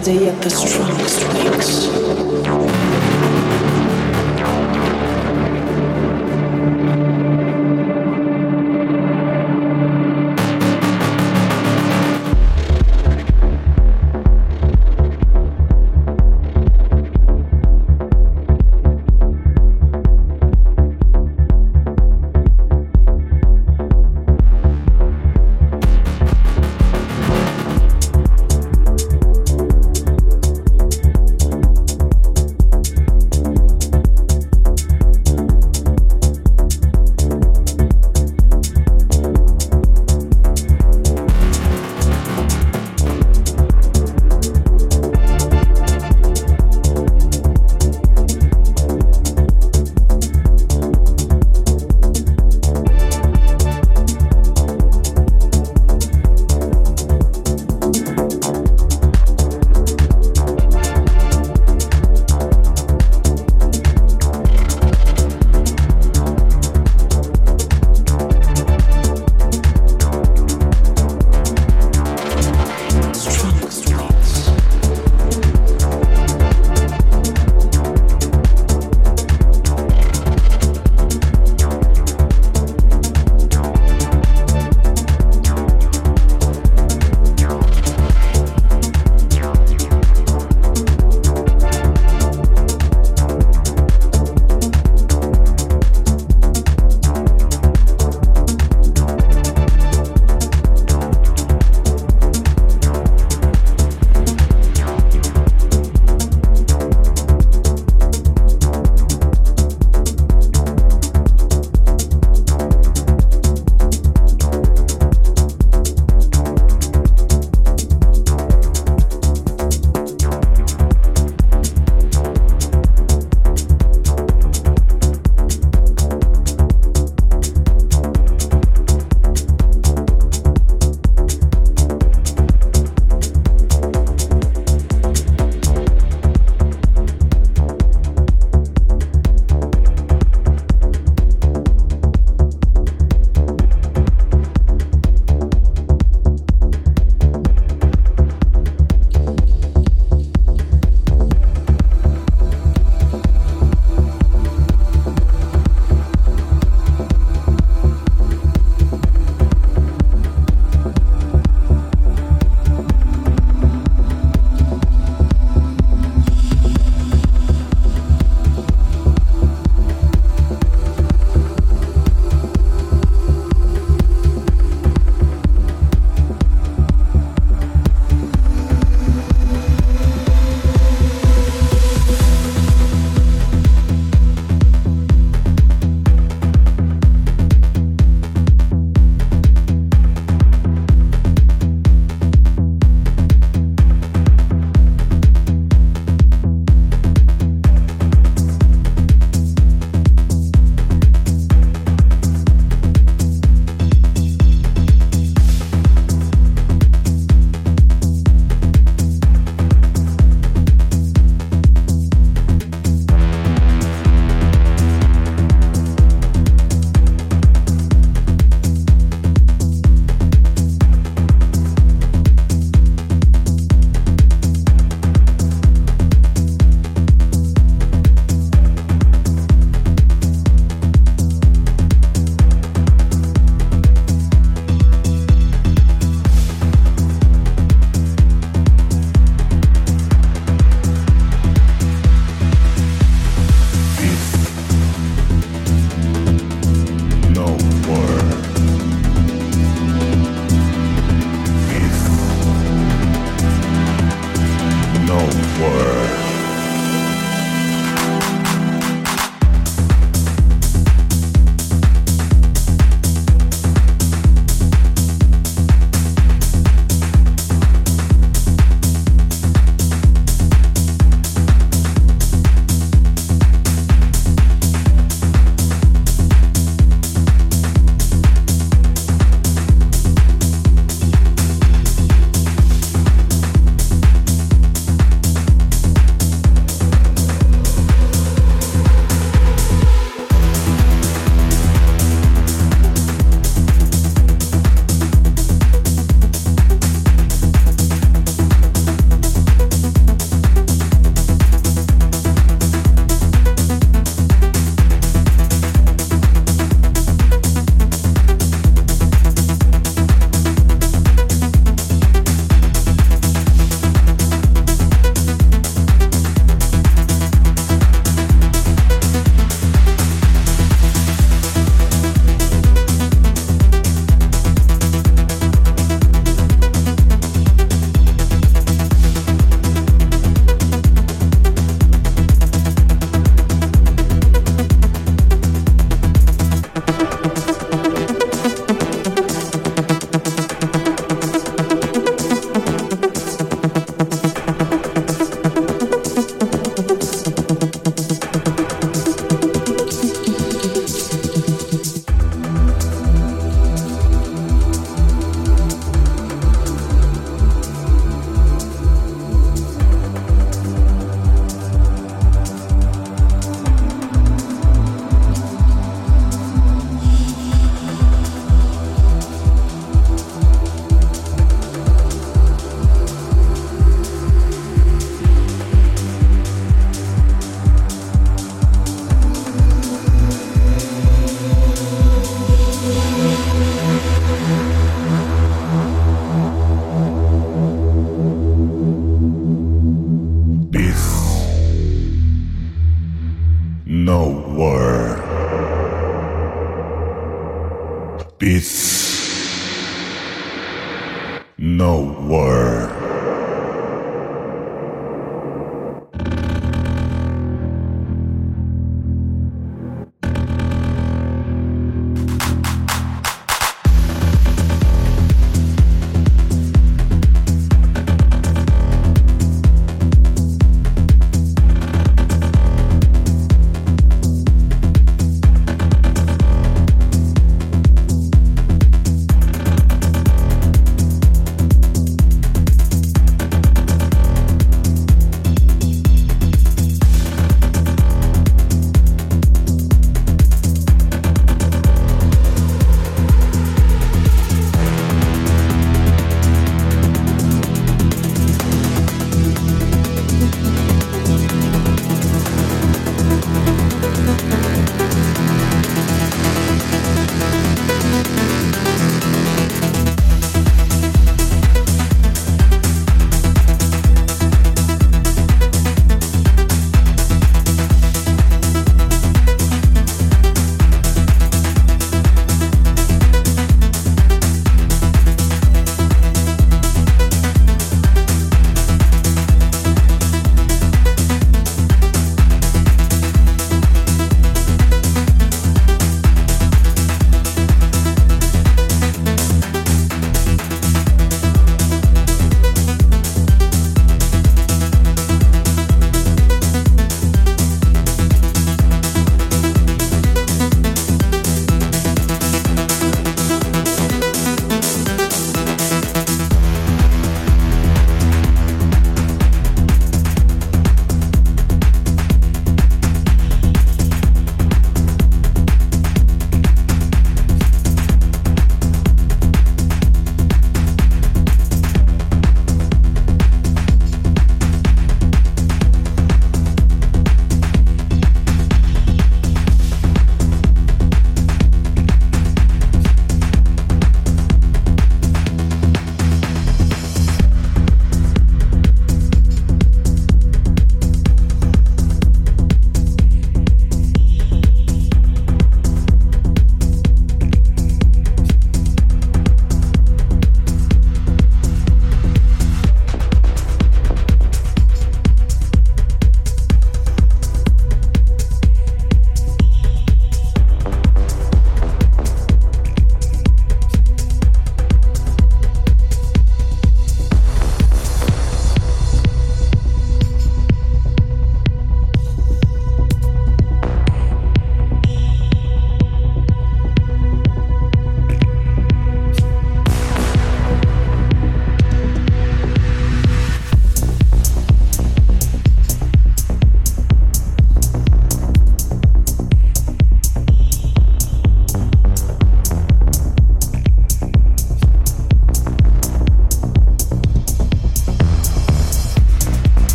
day at the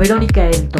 Escuchas a Verónica Elton. Euforia.